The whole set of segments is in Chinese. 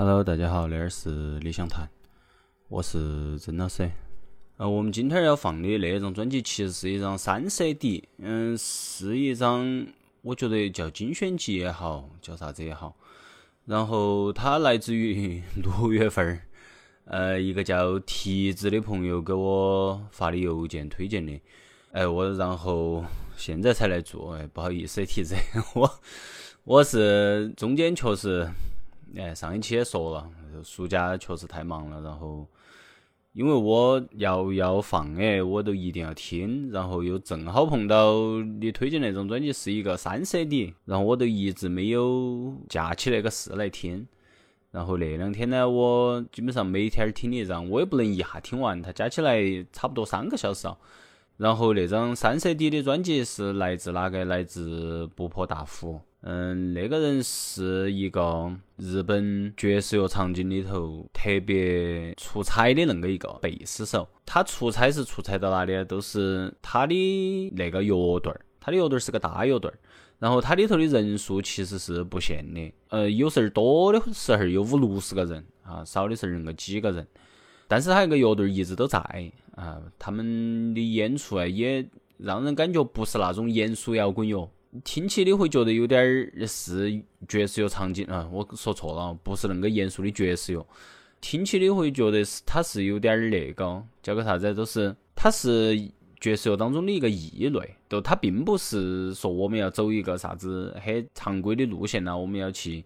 Hello，大家好，这儿是理想谈，我是曾老师。呃，我们今天要放的那张专辑其实是一张三 CD，嗯，是一张我觉得叫精选集也好，叫啥子也好。然后它来自于六月份儿，呃，一个叫提子的朋友给我发的邮件推荐的。哎，我然后现在才来做，哎，不好意思，提子，我我是中间确实。哎，上一期也说了，暑假确实太忙了，然后因为我要要放哎，我都一定要听，然后又正好碰到你推荐那种专辑是一个三 CD，然后我都一直没有架起那个事来听，然后那两天呢，我基本上每天听一张，我也不能一下听完，它加起来差不多三个小时啊。然后那张三 CD 的专辑是来自哪个？来自不破大夫。嗯，那个人是一个日本爵士乐场景里头特别出彩的那个一个贝斯手。他出彩是出彩到哪里？都是他的那个乐队儿，他的乐队儿是个大乐队儿。然后他里头的人数其实是不限的，呃，有时候多的时候有五六十个人啊，少的时候那个几个人。但是他那个乐队儿一直都在啊，他们的演出啊也让人感觉不是那种严肃摇滚乐，听起你会觉得有点儿是爵士乐场景啊，我说错了，不是那个严肃的爵士乐，听起你会觉得是它是有点儿那个叫个啥子，都是它是爵士乐当中的一个异类，就它并不是说我们要走一个啥子很常规的路线呐，我们要去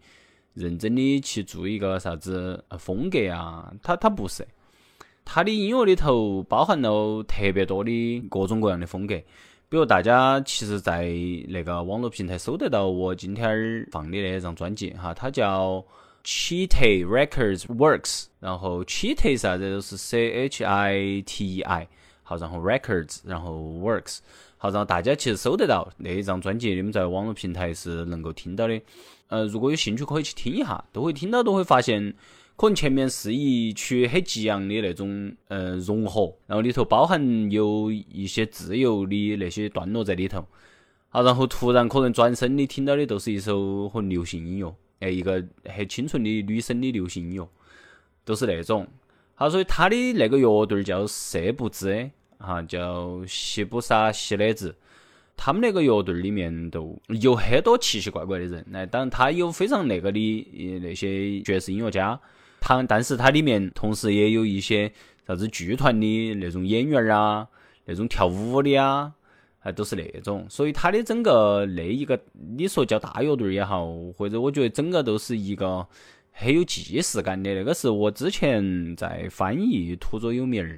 认真的去做一个啥子风格啊，它它不是。它的音乐里头包含了特别多的各种各样的风格，比如大家其实，在那个网络平台搜得到我今天儿放的那张专辑哈，它叫 Chite Records Works，然后 Chite 啥子都是 C H I T E I，好，然后 Records，然后 Works，好，然后大家其实搜得到那一张专辑，你们在网络平台是能够听到的。呃，如果有兴趣可以去听一下，都会听到，都会发现。可能前面是一曲很激昂的那种呃融合，然后里头包含有一些自由的那些段落在里头，好，然后突然可能转身你听到的都是一首很流行音乐，哎，一个很清纯的女生的流行音乐，都是那种。好，所以他的那个乐队叫色不知，哈，叫西布萨西的子，他们那个乐队里面都有很多奇奇怪怪的人，那，当然他有非常那个的那些爵士音乐家。它，但是它里面同时也有一些啥子剧团的那种演员啊，那种跳舞的啊，还都是那种。所以它的整个那一个，你说叫大乐队也好，或者我觉得整个都是一个很有既视感的。那个是我之前在翻译《土佐有名儿》。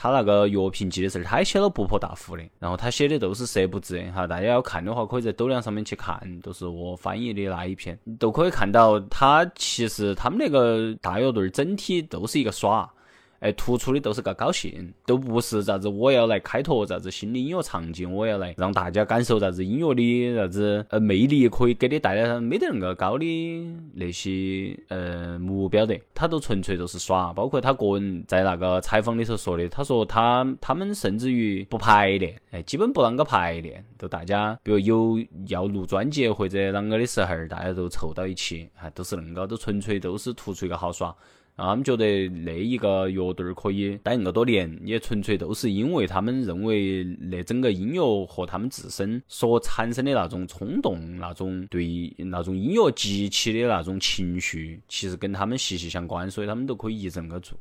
他那个药瓶记的时候，他也写了不破大福的，然后他写的都是色不知哈，大家要看的话，可以在抖量上面去看，都是我翻译的那一篇，都可以看到他其实他们那个大乐队整体都是一个耍。哎，突出的都是个高兴，都不是啥子我要来开拓啥子新的音乐场景，我要来让大家感受啥子音乐的啥子呃魅力，可以给你带来没得那个高的那些呃目标的，他都纯粹都是耍。包括他个人在那个采访的时候说的，他说他他们甚至于不排练，哎，基本不啷个排练，都大家比如有要录专辑或者啷个的时候，大家都凑到一起，还都是恁个，都纯粹都是突出一个好耍。他们觉得那一个乐队可以待那么多年，也纯粹都是因为他们认为那整个音乐和他们自身所产生的那种冲动、那种对那种音乐激起的那种情绪，其实跟他们息息相关，所以他们都可以一直那个做。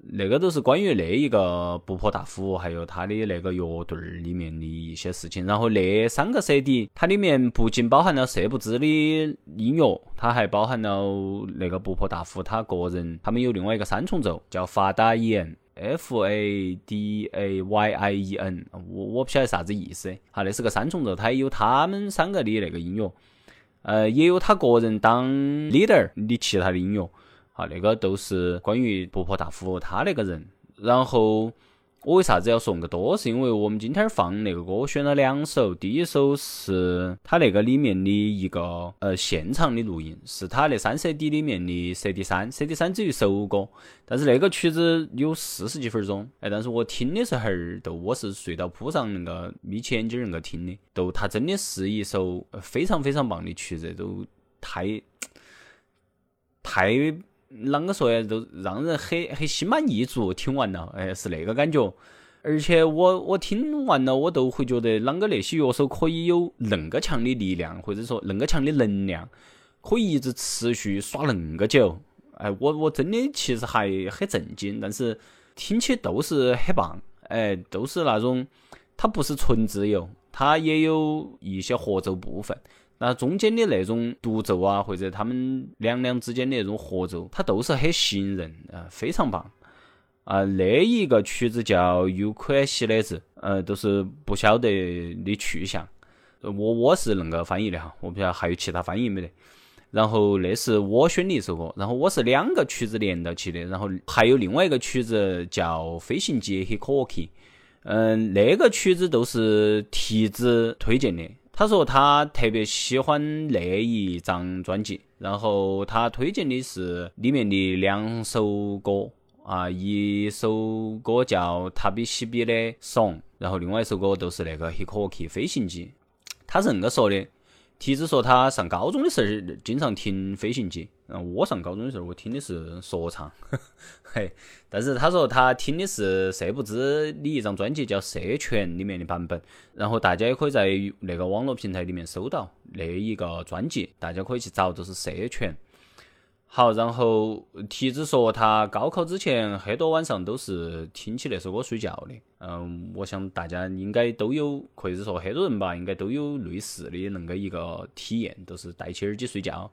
那个都是关于那一个不破大夫，还有他的那个乐队儿里面的一些事情。然后那三个 CD，它里面不仅包含了色不知的音乐，它还包含了那个不破大夫他个人，他们有另外一个三重奏叫发达伊恩 F A D A Y I E N，我我不晓得啥子意思。好，那是个三重奏，它也有他们三个的那个音乐，呃，也有他个人当 leader 的其他的音乐。啊，那个都是关于不破大夫他那个人。然后我为啥子要说那么多？是因为我们今天放那个歌我选了两首，第一首是他那个里面的一个呃现场的录音，是他那三 CD 里面的 CD 三，CD 三只有一首歌，但是那个曲子有四十几分钟。哎，但是我听的时候儿都我是睡到铺上那个眯起眼睛那个听的，都他真的是一首非常非常棒的曲子，都太。太啷个说呀，都让人很很心满意足。听完了，哎，是那个感觉。而且我我听完了，我都会觉得啷个那些乐手可以有恁个强的力量，或者说恁个强的能量，可以一直持续耍恁个久。哎，我我真的其实还很震惊，但是听起都是很棒。哎，都是那种，它不是纯自由，它也有一些合奏部分。那中间的那种独奏啊，或者他们两两之间的那种合奏，它都是很吸引人啊，非常棒。啊，那一个曲子叫《有款西的字》，呃，都是不晓得的去向。我我是恁个翻译的哈，我不晓得还有其他翻译没得。然后那是我选的一首歌，然后我是两个曲子连到起的，然后还有另外一个曲子叫《飞行机 h i k o k 嗯，那个曲子都是提子推荐的。他说他特别喜欢那一张专辑，然后他推荐的是里面的两首歌啊，一首歌叫《塔比西比的 song》，然后另外一首歌就是那个《h i k o k i 飞行机。他是恁个说的。提子说他上高中的时候经常听飞行机，嗯，我上高中的时候我听的是说唱，嘿，但是他说他听的是社不知的一张专辑叫《社权》里面的版本，然后大家也可以在那个网络平台里面搜到那一个专辑，大家可以去找，就是《社权》。好，然后提子说他高考之前很多晚上都是听起那首歌睡觉的。嗯，我想大家应该都有，或者说很多人吧，应该都有类似的恁个一个体验，都是戴起耳机睡觉，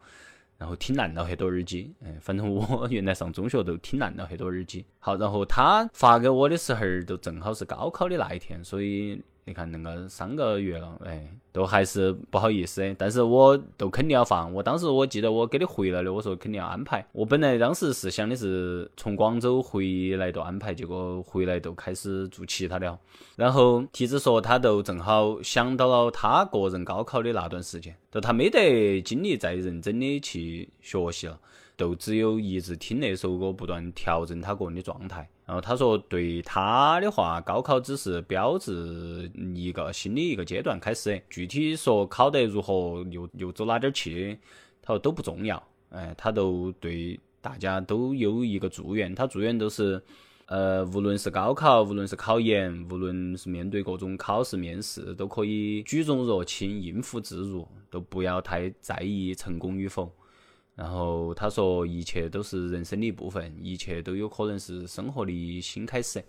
然后听烂了很多耳机。嗯，反正我原来上中学都听烂了很多耳机。好，然后他发给我的时候，都正好是高考的那一天，所以。你看那个三个月了，哎，都还是不好意思，但是我都肯定要放。我当时我记得我给你回来的，我说肯定要安排。我本来当时是想的是从广州回来都安排，结果回来都开始做其他的。然后提子说他都正好想到了他个人高考的那段时间，都他没得精力再认真的去学习了。都只有一直听那首歌，不断调整他个人的状态。然后他说，对他的话，高考只是标志一个新的一个阶段开始。具体说考得如何，又又走哪点儿去，他说都不重要。哎，他都对大家都有一个祝愿。他祝愿都是，呃，无论是高考，无论是考研，无论是面对各种考试面试，都可以举重若轻，应付自如，都不要太在意成功与否。然后他说，一切都是人生的一部分，一切都有可能是生活的新开始。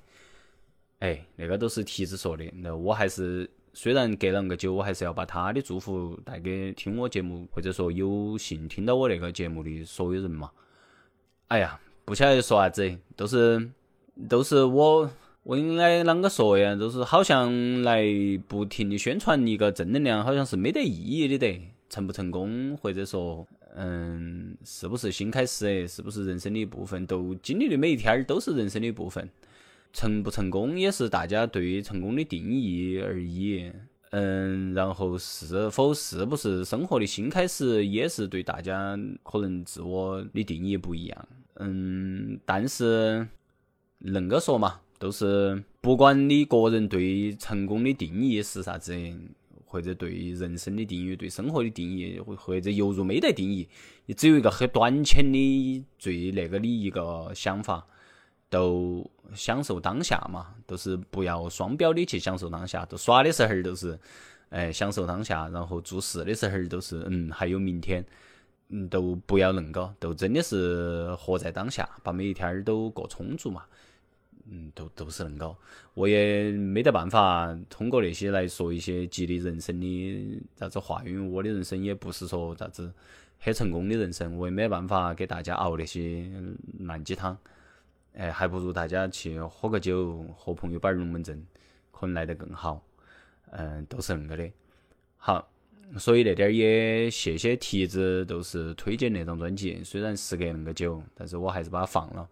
哎，那个都是提子说的。那我还是虽然隔了那么久，我还是要把他的祝福带给听我节目或者说有幸听到我那个节目的所有人嘛。哎呀，不晓得说啥子，都是都是我我应该啷个说呀？都是好像来不停的宣传一个正能量，好像是没得意义的得。成不成功，或者说。嗯，是不是新开始？是不是人生的一部分？都经历的每一天儿都是人生的一部分。成不成功也是大家对成功的定义而已。嗯，然后是否是不是生活的新开始，也是对大家可能自我的定义不一样。嗯，但是恁个说嘛，都是不管你个人对成功的定义是啥子。或者对人生的定义、对生活的定义，或者犹如没得定义，你只有一个很短浅的、最那个的一个想法，都享受当下嘛，都是不要双标的去享受当下。都耍的时候都是，哎，享受当下；然后做事的时候都是，嗯，还有明天，嗯，都不要恁个，都真的是活在当下，把每一天儿都过充足嘛。嗯，都都是恁个，我也没得办法通过那些来说一些激励人生的啥子话，因为我的人生也不是说啥子很成功的人生，我也没办法给大家熬那些烂鸡汤。哎，还不如大家去喝个酒，和朋友摆龙门阵，可能来得更好。嗯，都是恁个的。好，所以那点儿也谢谢提子，都是推荐那张专辑，虽然时隔恁个久，但是我还是把它放了。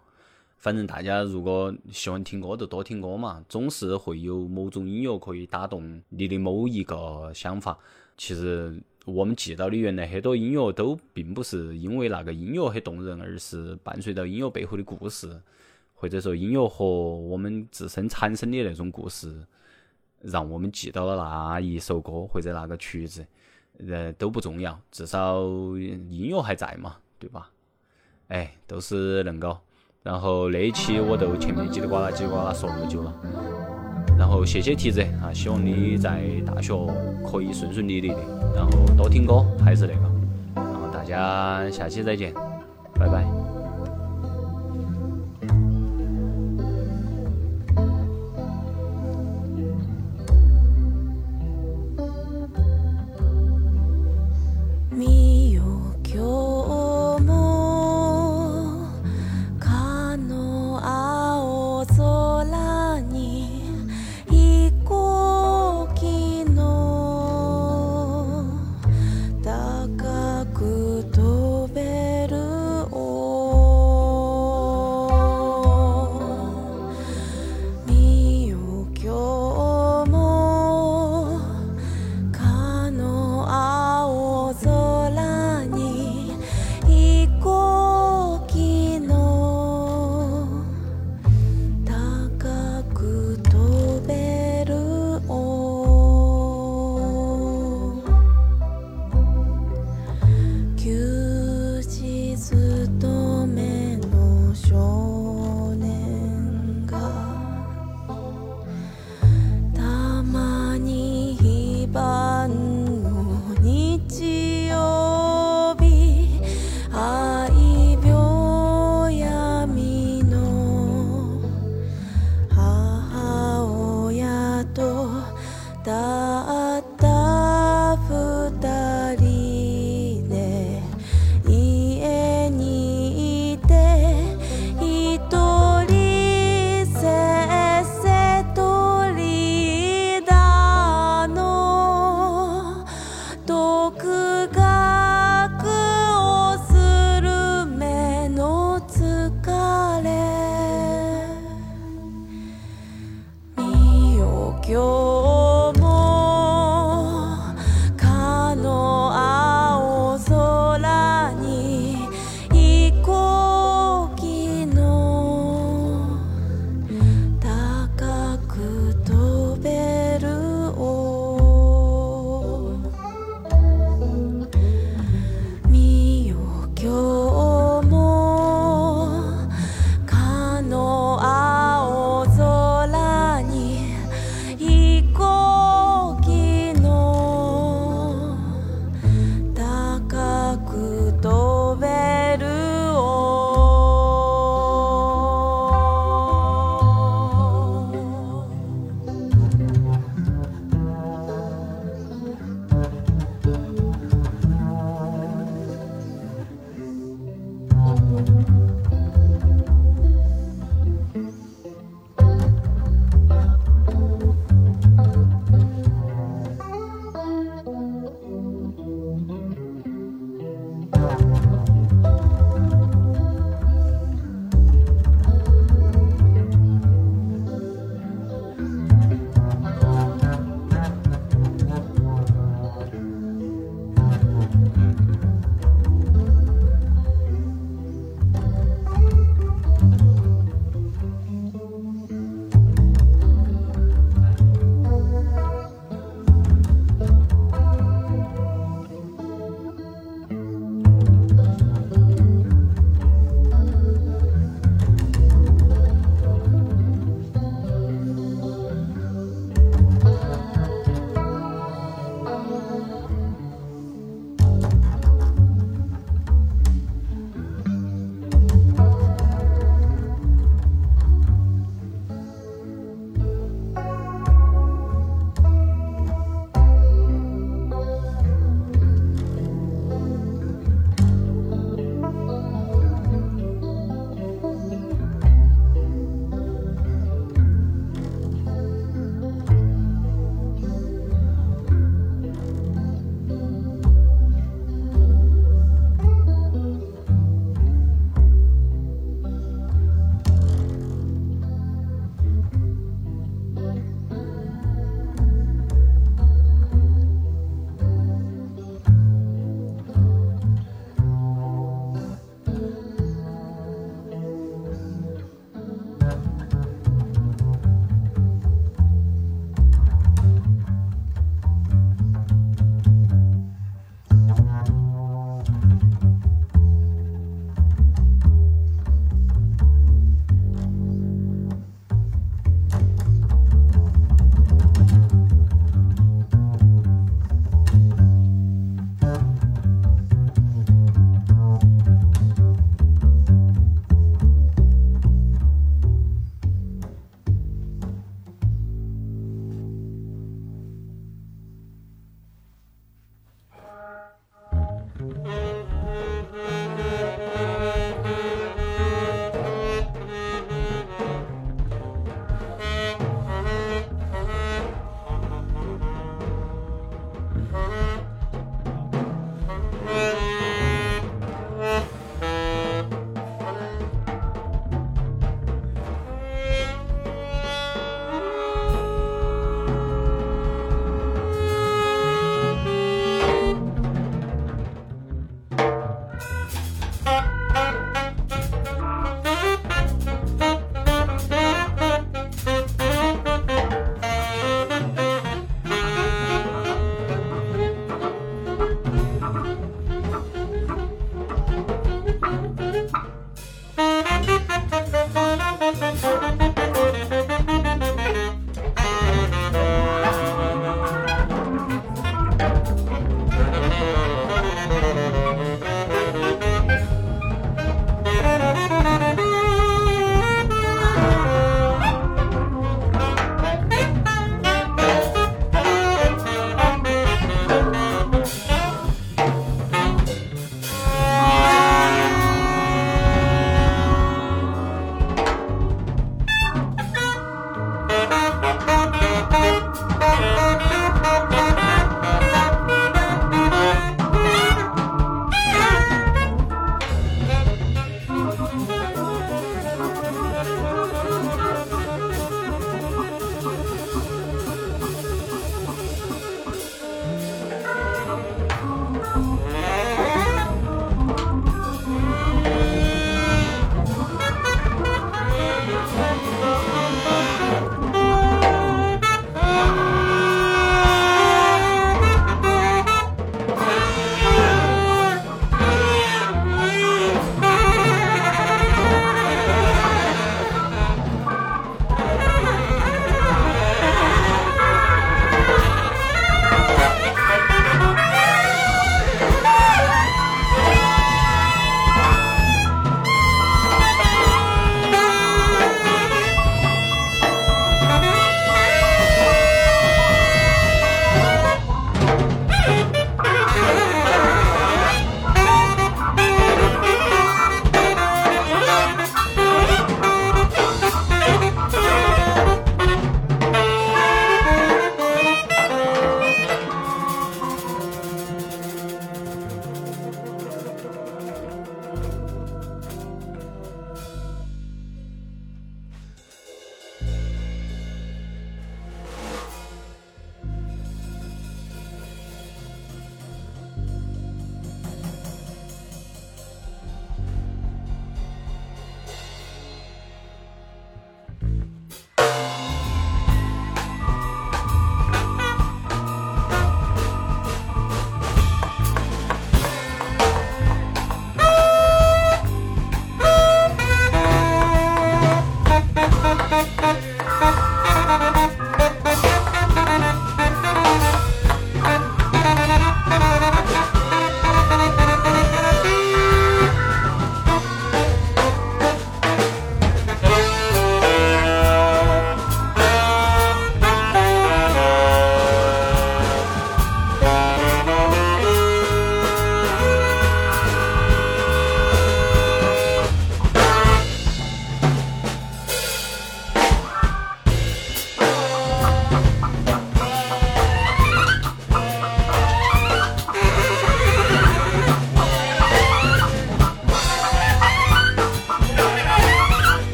反正大家如果喜欢听歌，就多听歌嘛。总是会有某种音乐可以打动你的某一个想法。其实我们记到的原来很多音乐都并不是因为那个音乐很动人，而是伴随着音乐背后的故事，或者说音乐和我们自身产生的那种故事，让我们记到了那一首歌或者那个曲子。呃，都不重要，至少音乐还在嘛，对吧？哎，都是恁个。然后那一期我都前面叽里呱啦叽里呱啦说那么久了。然后谢谢提子啊，希望你在大学可以顺顺利利的，然后多听歌还是那个。然后大家下期再见，拜拜。